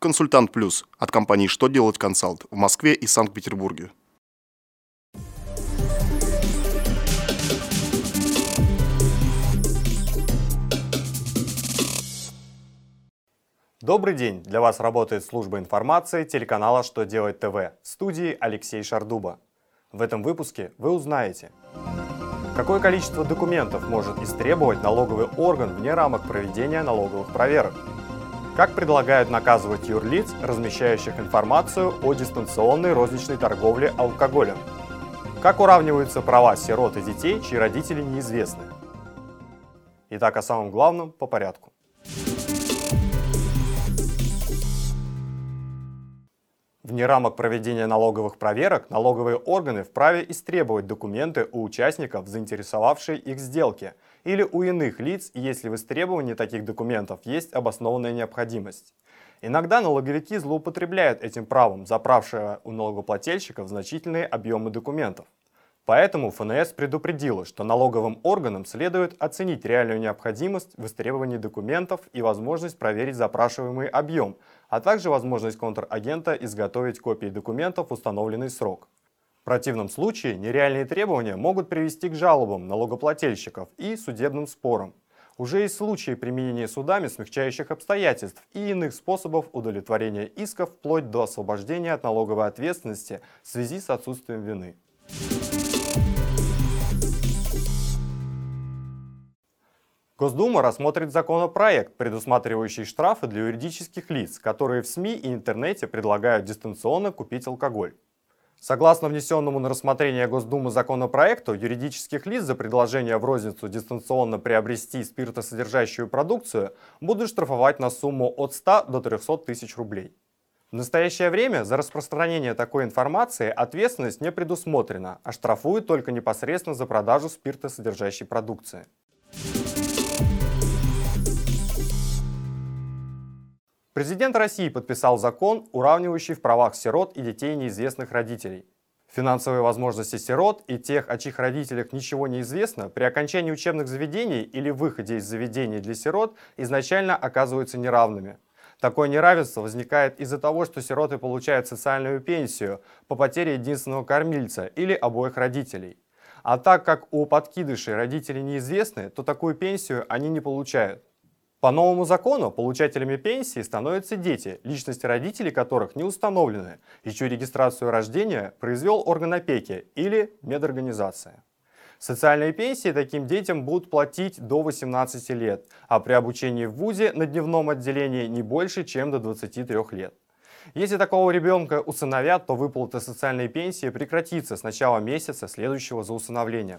Консультант Плюс от компании «Что делать консалт» в Москве и Санкт-Петербурге. Добрый день! Для вас работает служба информации телеканала «Что делать ТВ» в студии Алексей Шардуба. В этом выпуске вы узнаете, какое количество документов может истребовать налоговый орган вне рамок проведения налоговых проверок, как предлагают наказывать юрлиц, размещающих информацию о дистанционной розничной торговле алкоголем, как уравниваются права сирот и детей, чьи родители неизвестны. Итак, о самом главном по порядку. Вне рамок проведения налоговых проверок налоговые органы вправе истребовать документы у участников, заинтересовавшей их сделки, или у иных лиц, если в истребовании таких документов есть обоснованная необходимость. Иногда налоговики злоупотребляют этим правом, заправшего у налогоплательщиков значительные объемы документов. Поэтому ФНС предупредила, что налоговым органам следует оценить реальную необходимость в истребовании документов и возможность проверить запрашиваемый объем, а также возможность контрагента изготовить копии документов в установленный срок. В противном случае нереальные требования могут привести к жалобам налогоплательщиков и судебным спорам. Уже есть случаи применения судами смягчающих обстоятельств и иных способов удовлетворения исков вплоть до освобождения от налоговой ответственности в связи с отсутствием вины. Госдума рассмотрит законопроект, предусматривающий штрафы для юридических лиц, которые в СМИ и интернете предлагают дистанционно купить алкоголь. Согласно внесенному на рассмотрение Госдумы законопроекту, юридических лиц за предложение в розницу дистанционно приобрести спиртосодержащую продукцию будут штрафовать на сумму от 100 до 300 тысяч рублей. В настоящее время за распространение такой информации ответственность не предусмотрена, а штрафуют только непосредственно за продажу спиртосодержащей продукции. Президент России подписал закон, уравнивающий в правах сирот и детей неизвестных родителей. Финансовые возможности сирот и тех, о чьих родителях ничего не известно, при окончании учебных заведений или выходе из заведений для сирот изначально оказываются неравными. Такое неравенство возникает из-за того, что сироты получают социальную пенсию по потере единственного кормильца или обоих родителей. А так как у подкидышей родители неизвестны, то такую пенсию они не получают. По новому закону получателями пенсии становятся дети, личности родителей которых не установлены, и чью регистрацию рождения произвел орган опеки или медорганизация. Социальные пенсии таким детям будут платить до 18 лет, а при обучении в ВУЗе на дневном отделении не больше, чем до 23 лет. Если такого ребенка усыновят, то выплата социальной пенсии прекратится с начала месяца, следующего за усыновлением.